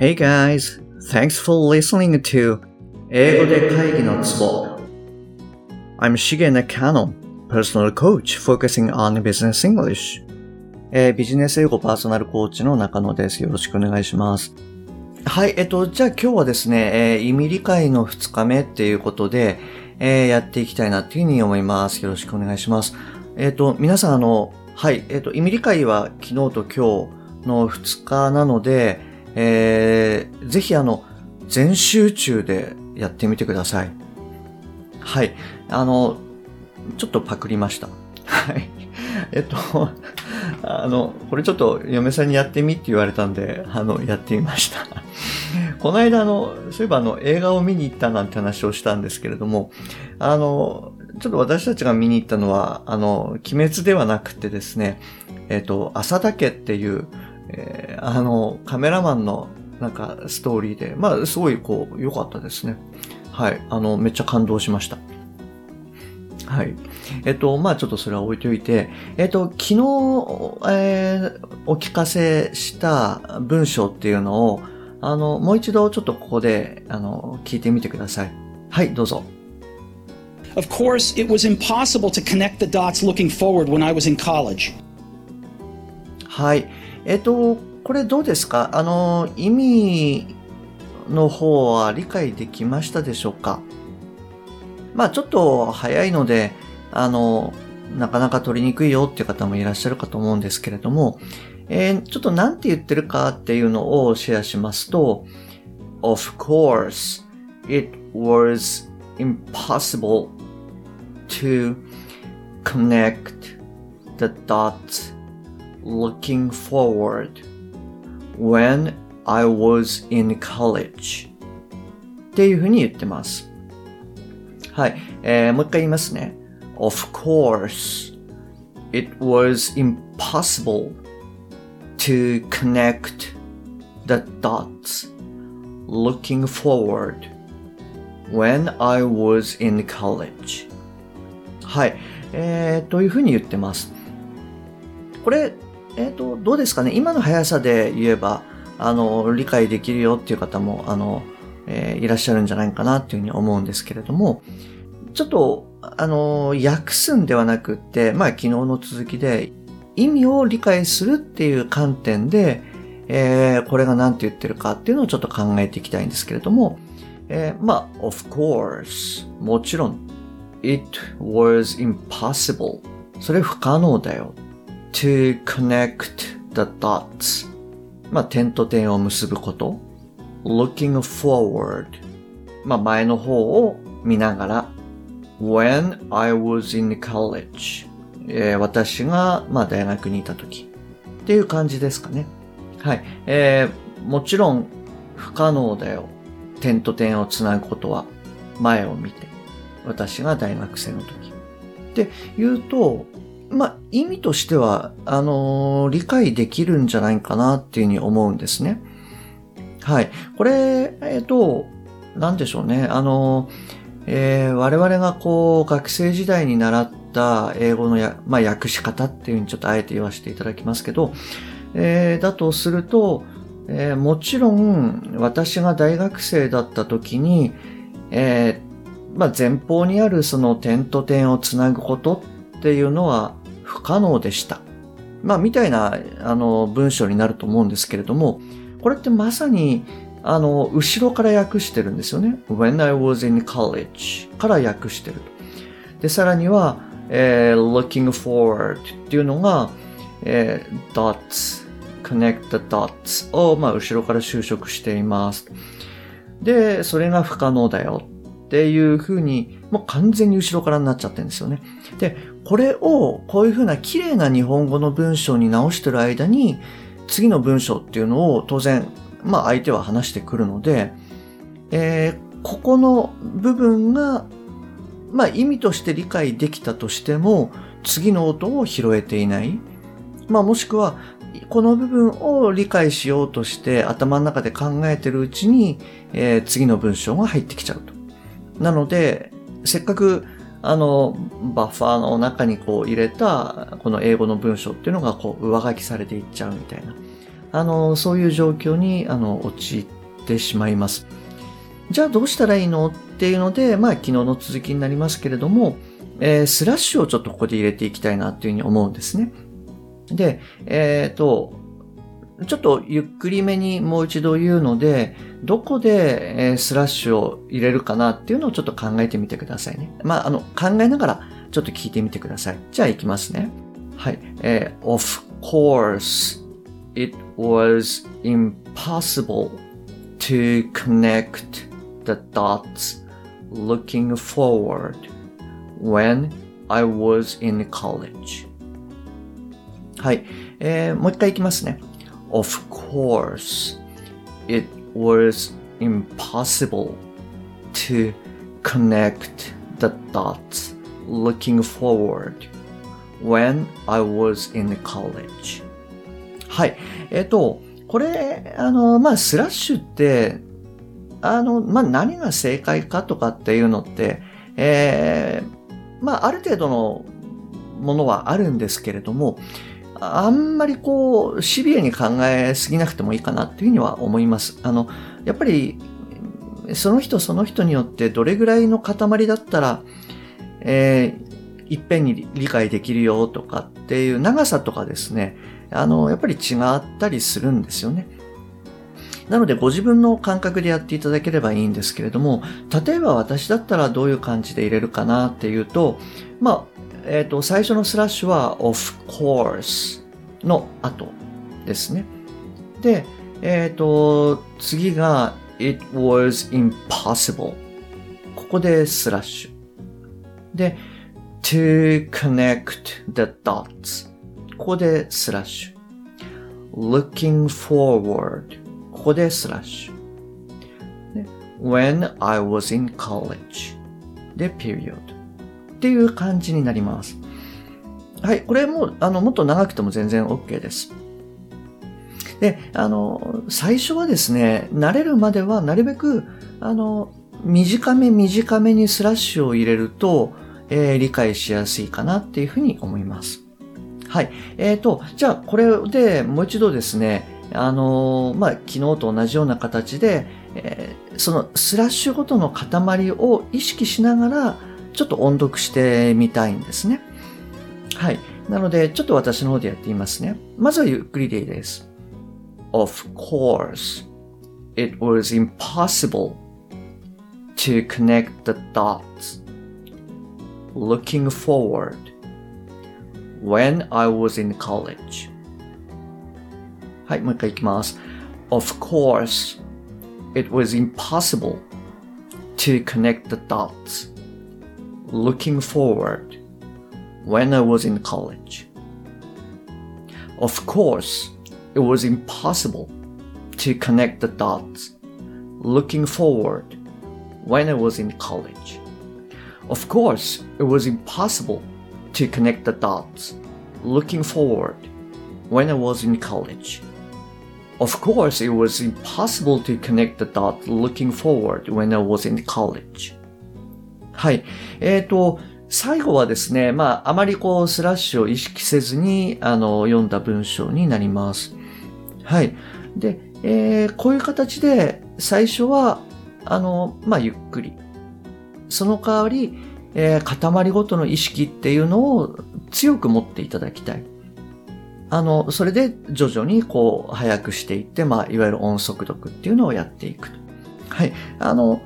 Hey guys, thanks for listening to 英語で会議のツボ I'm Shige Nakano, personal coach focusing on business English. えービジネス英語パーソナルコーチの中野です。よろしくお願いします。はい、えっと、じゃあ今日はですね、えー意味理解の2日目っていうことで、えーやっていきたいなっていうふうに思います。よろしくお願いします。えっと、皆さんあの、はい、えっと、意味理解は昨日と今日の2日なので、えーぜひあの、全集中でやってみてください。はい。あの、ちょっとパクりました。はい。えっと、あの、これちょっと嫁さんにやってみって言われたんで、あの、やってみました。この間、あの、そういえばあの、映画を見に行ったなんて話をしたんですけれども、あの、ちょっと私たちが見に行ったのは、あの、鬼滅ではなくてですね、えっと、浅田家っていう、えーあの、カメラマンのなんかストーリーで、まあ、すごいこう、良かったですね。はい。あの、めっちゃ感動しました。はい。えっと、まあちょっとそれは置いておいて、えっと、昨日、えーお聞かせした文章っていうのを、あの、もう一度ちょっとここで、あの、聞いてみてください。はい、どうぞ。Of course, it was impossible to connect the dots looking forward when I was in college. はい。えっと、これどうですか？あの、意味の方は理解できましたでしょうか？まあちょっと早いので、あの、なかなか取りにくいよっていう方もいらっしゃるかと思うんですけれども、えーちょっとなんて言ってるかっていうのをシェアしますと、Of course, it was impossible to connect the dots looking forward when I was in college っていうふうに言ってます。はい。えーもう一回言いますね。Of course, it was impossible to connect the dots looking forward when I was in college. はい。えー、というふうに言ってます。これ、 えっ、と、どうですかね？今の速さで言えば、あの、理解できるよっていう方も、あの、えーいらっしゃるんじゃないかなっていうふうに思うんですけれども、ちょっと、あの、訳すんではなくって、まあ、昨日の続きで、意味を理解するっていう観点で、えーこれが何て言ってるかっていうのをちょっと考えていきたいんですけれども、えーまあ、of course、もちろん、it was impossible。それ不可能だよ。To connect the dots まあ、点と点を結ぶこと。looking forward まあ、前の方を見ながら when I was in college えー私が、まあ、大学にいた時っていう感じですかね。はい。えーもちろん不可能だよ。点と点をつなぐことは前を見て。私が大学生の時。って言うと、まあ、意味としては、あのー理解できるんじゃないかなっていうふうに思うんですね。はい。これ、えっ、と、なんでしょうね。あのーえー我々がこう、学生時代に習った英語のや、まあ、訳し方っていうふうにちょっとあえて言わせていただきますけど、えーだとすると、えーもちろん、私が大学生だった時に、えーまあ、前方にあるその点と点をつなぐことっっていうのは不可能でした。まあ、みたいな、あの、文章になると思うんですけれども、これってまさに、あの、後ろから訳してるんですよね。when I was in college から訳してると。で、さらには、えー looking forward っていうのが、えー dots, connect the dots を、まあ、後ろから修飾しています。で、それが不可能だよっていう風に、もう完全に後ろからになっちゃってるんですよね。で、これをこういう風な綺麗な日本語の文章に直してる間に、次の文章っていうのを当然、まあ相手は話してくるので、えーここの部分が、まあ意味として理解できたとしても、次の音を拾えていない。まあもしくは、この部分を理解しようとして頭の中で考えてるうちに、えー次の文章が入ってきちゃうと。なので、せっかく、あの、バッファーの中にこう入れた、この英語の文章っていうのがこう上書きされていっちゃうみたいな。あの、そういう状況に、あの、陥ってしまいます。じゃあどうしたらいいのっていうので、まあ昨日の続きになりますけれども、えー、スラッシュをちょっとここで入れていきたいなっていうふうに思うんですね。で、えっ、ー、と、ちょっとゆっくりめにもう一度言うので、どこで、スラッシュを入れるかなっていうのをちょっと考えてみてくださいね。まあ、あの、考えながらちょっと聞いてみてください。じゃあ行きますね。はい。えー、of course, it was impossible to connect the dots looking forward when I was in college. はい。えー、もう一回いきますね。Of course, it was impossible to connect the dots looking forward when I was in college. はい。えっ、ー、と、これ、あの、まあ、スラッシュって、あの、まあ、何が正解かとかっていうのって、えー、まあ、ある程度のものはあるんですけれども、あんまりこう、シビアに考えすぎなくてもいいかなっていうふうには思います。あの、やっぱり、その人その人によってどれぐらいの塊だったら、えー、いっぺんに理解できるよとかっていう長さとかですね、あの、やっぱり違ったりするんですよね。なので、ご自分の感覚でやっていただければいいんですけれども、例えば私だったらどういう感じで入れるかなっていうと、まあ、えっ、ー、と、最初のスラッシュは of course の後ですね。で、えっ、ー、と、次が it was impossible。ここでスラッシュ。で、to connect the dots。ここでスラッシュ。looking forward。ここでスラッシュ。when I was in college で period っていう感じになります。はい。これも、あの、もっと長くても全然 OK です。で、あの、最初はですね、慣れるまではなるべく、あの、短め短めにスラッシュを入れると、えー、理解しやすいかなっていうふうに思います。はい。えっ、ー、と、じゃあこれでもう一度ですね、あのまあ、昨日と同じような形で、えー、そのスラッシュごとの塊を意識しながら、ちょっと音読してみたいんですね。はい。なので、ちょっと私の方でやってみますね。まずはゆっくりでいいです。Of course, it was impossible to connect the dots looking forward when I was in college. はい、もう一回いきます。Of course, it was impossible to connect the dots looking forward when I was in college. Of course, it was impossible to connect the dots looking forward when I was in college. Of course, it was impossible to connect the dots looking forward when I was in college. Of course, it was impossible to connect the dots looking forward when I was in college. はい。えっ、ー、と、最後はですね、まあ、あまりこう、スラッシュを意識せずに、あの、読んだ文章になります。はい。で、えー、こういう形で、最初は、あの、まあ、ゆっくり。その代わり、えー、塊ごとの意識っていうのを強く持っていただきたい。あの、それで徐々にこう、早くしていって、まあ、いわゆる音速読っていうのをやっていく。はい。あの、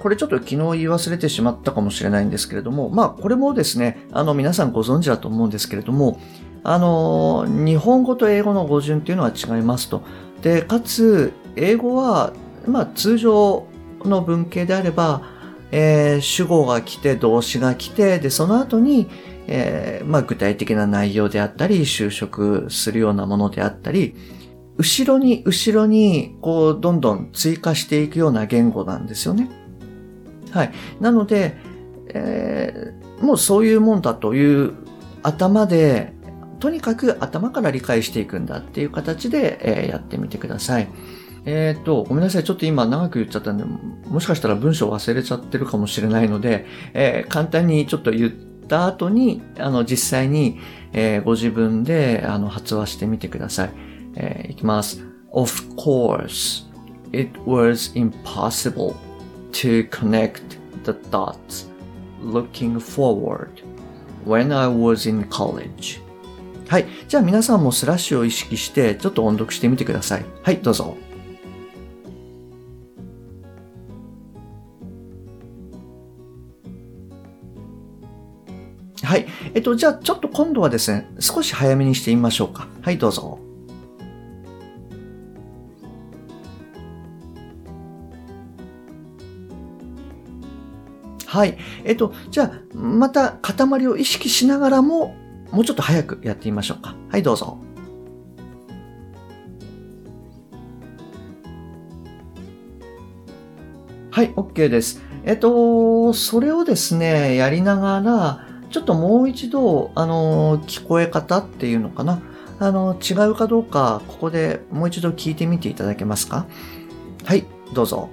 これちょっと昨日言い忘れてしまったかもしれないんですけれども、まあ、これもですね、あの、皆さんご存知だと思うんですけれども、あの、日本語と英語の語順っていうのは違いますと。で、かつ、英語は、まあ、通常の文系であれば、えー、主語が来て、動詞が来て、で、その後に、えー、まあ、具体的な内容であったり、就職するようなものであったり、後ろに、後ろに、こう、どんどん追加していくような言語なんですよね。はい。なので、えー、もうそういうもんだという頭で、とにかく頭から理解していくんだっていう形で、えー、やってみてください。えっ、ー、と、ごめんなさい。ちょっと今長く言っちゃったんで、もしかしたら文章忘れちゃってるかもしれないので、えー、簡単にちょっと言った後に、あの、実際に、えー、ご自分で、あの、発話してみてください。えーいきます。Of course, it was impossible to connect the dots looking forward when I was in college. はい。じゃあ皆さんもスラッシュを意識してちょっと音読してみてください。はい、どうぞ。はい。えっと、じゃあちょっと今度はですね、少し早めにしてみましょうか。はい、どうぞ。はい。えっと、じゃあ、また塊を意識しながらも、もうちょっと早くやってみましょうか。はい、どうぞ。はい、OK です。えっと、それをですね、やりながら、ちょっともう一度、あの、聞こえ方っていうのかな。あの、違うかどうか、ここでもう一度聞いてみていただけますかはい、どうぞ。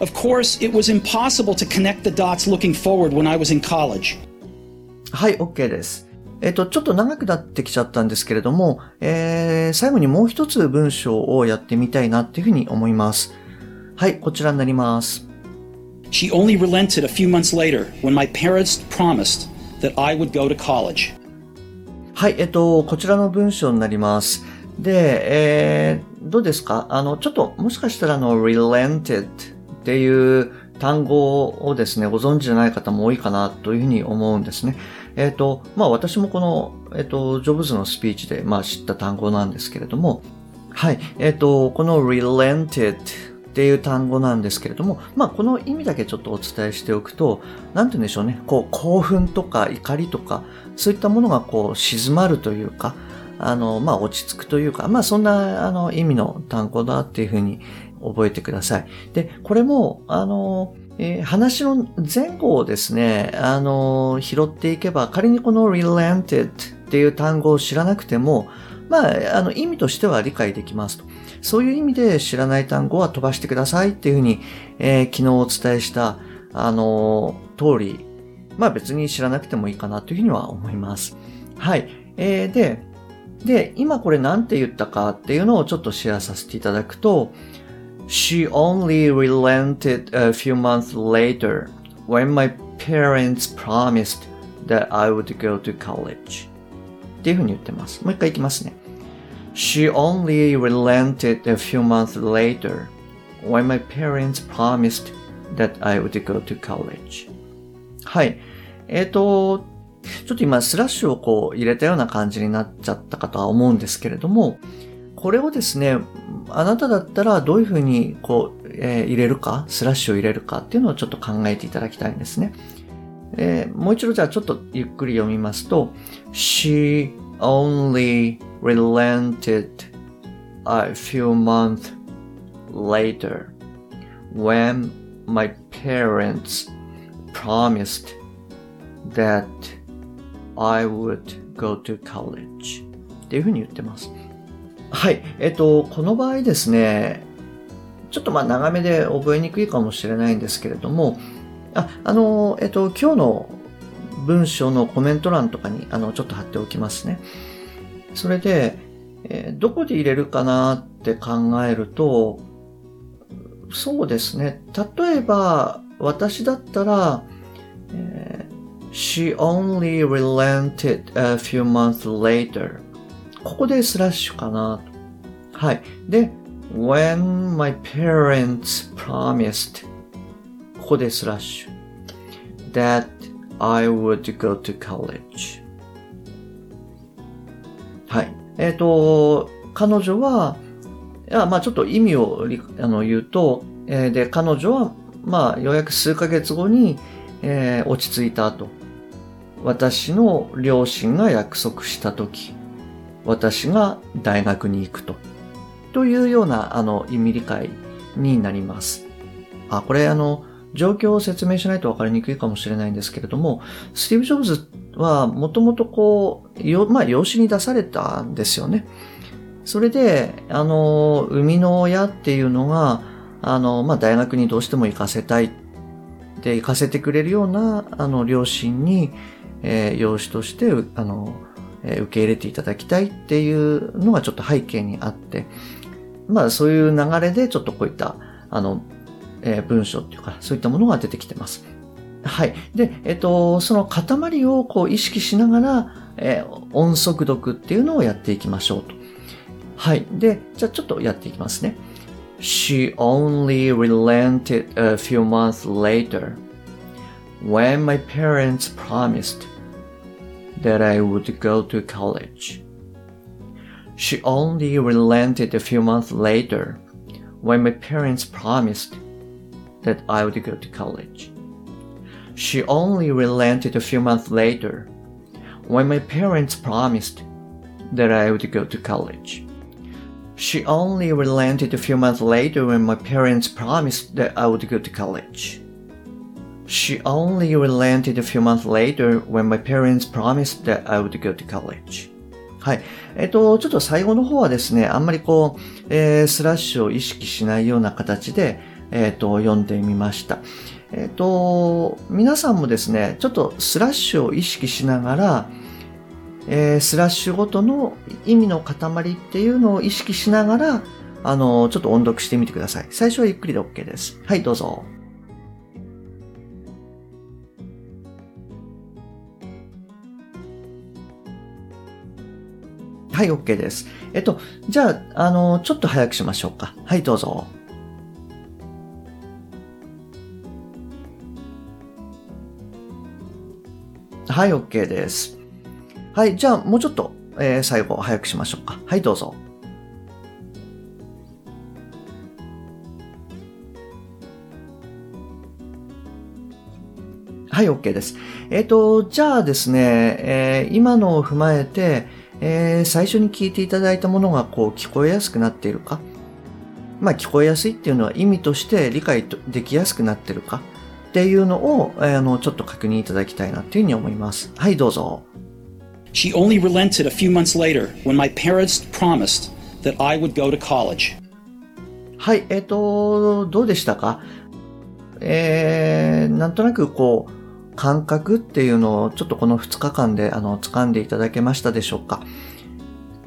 Of course, it was impossible to connect the dots looking forward when I was in college. はい、OK です。えっと、ちょっと長くなってきちゃったんですけれども、えー、最後にもう一つ文章をやってみたいなっていうふうに思います。はい、こちらになります。She only relented a few months later when my parents promised that I would go to college. はい、えっと、こちらの文章になります。で、えー、どうですかあの、ちょっと、もしかしたらあの、relented っていう単語をですね、ご存知じゃない方も多いかなというふうに思うんですね。えっ、と、まあ私もこの、えっ、と、ジョブズのスピーチで、まあ知った単語なんですけれども、はい、えっ、と、この relented っていう単語なんですけれども、まあこの意味だけちょっとお伝えしておくと、なんて言うんでしょうね、こう、興奮とか怒りとか、そういったものがこう、静まるというか、あの、まあ落ち着くというか、まあそんな、あの、意味の単語だっていうふうに覚えてください。で、これも、あの、えー話の前後をですね、あの、拾っていけば、仮にこの relented っていう単語を知らなくても、まあ、あの、意味としては理解できますと。そういう意味で知らない単語は飛ばしてくださいっていうふうに、えー昨日お伝えした、あの、通り、まあ別に知らなくてもいいかなというふうには思います。はい。えーで、で、今これ何て言ったかっていうのをちょっとシェアさせていただくと、She only relented a few months later when my parents promised that I would go to college. っていうふうに言ってます。もう一回いきますね。She only relented a few months later when my parents promised that I would go to college. はい。えっ、と、ちょっと今スラッシュをこう入れたような感じになっちゃったかとは思うんですけれども、 これをですね、あなただったらどういうふうにこう、えー入れるか、スラッシュを入れるかっていうのをちょっと考えていただきたいんですね。えーもう一度じゃあちょっとゆっくり読みますと、She only relented a few months later when my parents promised that I would go to college っていうふうに言ってます。はい。えっと、この場合ですね、ちょっとまあ長めで覚えにくいかもしれないんですけれども、あ、あの、えっと、今日の文章のコメント欄とかに、あの、ちょっと貼っておきますね。それで、えーどこで入れるかなって考えると、そうですね。例えば、私だったら、えー She only relented a few months later. ここでスラッシュかなと。はい。で、when my parents promised ここでスラッシュ that I would go to college はい。えっ、と、彼女は、いや、まあちょっと意味をあの言うと、えーで、彼女は、まあようやく数ヶ月後に、えー落ち着いた後、私の両親が約束した時、私が大学に行くと。というような、あの、意味理解になります。あ、これあの、状況を説明しないと分かりにくいかもしれないんですけれども、スティーブ・ジョブズはもともとこう、よまあ、養子に出されたんですよね。それで、あの、生みの親っていうのが、あの、まあ、大学にどうしても行かせたい。で、行かせてくれるような、あの、両親に、えー養子として、あの、え受け入れていただきたいっていうのがちょっと背景にあって、まあそういう流れでちょっとこういった、あの、えー文章っていうか、そういったものが出てきてます。はい。で、えっ、と、その塊をこう意識しながら、えー音速読っていうのをやっていきましょうと。はい。で、じゃあちょっとやっていきますね。She only relented a few months later when my parents promised that I would go to college. She only relented a few months later when my parents promised that I would go to college. She only relented a few months later when my parents promised that I would go to college. She only relented a few months later when my parents promised that I would go to college. She only relented a few months later when my parents promised that I would go to college. はい。えっと、ちょっと最後の方はですね、あんまりこう、えースラッシュを意識しないような形で、えっと、読んでみました。えっと、皆さんもですね、ちょっとスラッシュを意識しながら、えースラッシュごとの意味の塊っていうのを意識しながら、あの、ちょっと音読してみてください。最初はゆっくりで OK です。はい、どうぞ。はい、OK です。えっと、じゃあ、あの、ちょっと早くしましょうか。はい、どうぞ。はい、OK です。はい、じゃあ、もうちょっと、えー最後、早くしましょうか。はい、どうぞ。はい、OK です。えっ、と、じゃあですね、えー今のを踏まえて、えー最初に聞いていただいたものがこう聞こえやすくなっているか。まあ聞こえやすいっていうのは意味として理解できやすくなっているかっていうのを、えーあの、ちょっと確認いただきたいなっていうふうに思います。はい、どうぞ。She only relented a few months later when my parents promised that I would go to college. はい、えっ、と、どうでしたか？えー、なんとなくこう、感覚っていうのをちょっとこの2日間であの掴んでいただけましたでしょうか？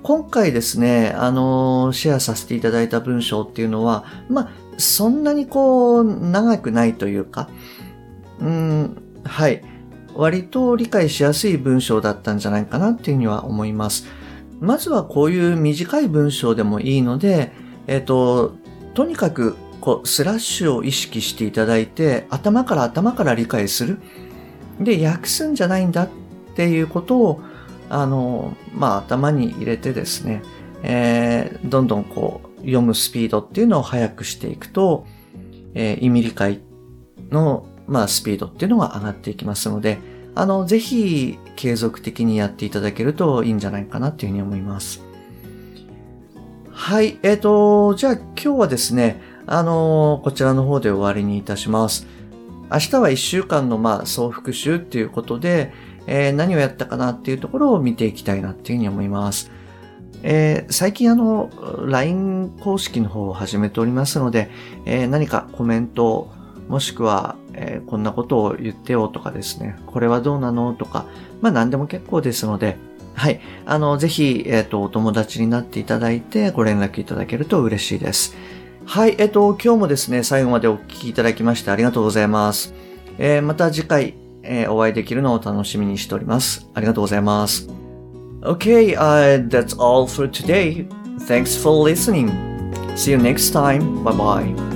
今回ですね、あの、シェアさせていただいた文章っていうのは、まあ、そんなにこう、長くないというか、うん、はい。割と理解しやすい文章だったんじゃないかなっていうふうには思います。まずはこういう短い文章でもいいので、えっ、と、とにかく、こう、スラッシュを意識していただいて、頭から頭から理解する。で、訳すんじゃないんだっていうことを、あの、まあ、頭に入れてですね、えーどんどんこう、読むスピードっていうのを速くしていくと、えー意味理解の、まあ、スピードっていうのが上がっていきますので、あの、ぜひ、継続的にやっていただけるといいんじゃないかなっていうふうに思います。はい、えっ、と、じゃあ今日はですね、あのこちらの方で終わりにいたします。明日は1週間のまあ総復習っていうことで、えー何をやったかなっていうところを見ていきたいなっていうふうに思います。えー最近あの、LINE 公式の方を始めておりますので、えー何かコメント、もしくは、えーこんなことを言ってよとかですね、これはどうなのとか、まあ何でも結構ですので、はい。あの、ぜひ、えっ、と、お友達になっていただいて、ご連絡いただけると嬉しいです。はい。えっ、と、今日もですね、最後までお聞きいただきましてありがとうございます。えーまた次回、えーお会いできるのを楽しみにしております。ありがとうございます。Okay, uh, that's all for today. Thanks for listening. See you next time. Bye bye.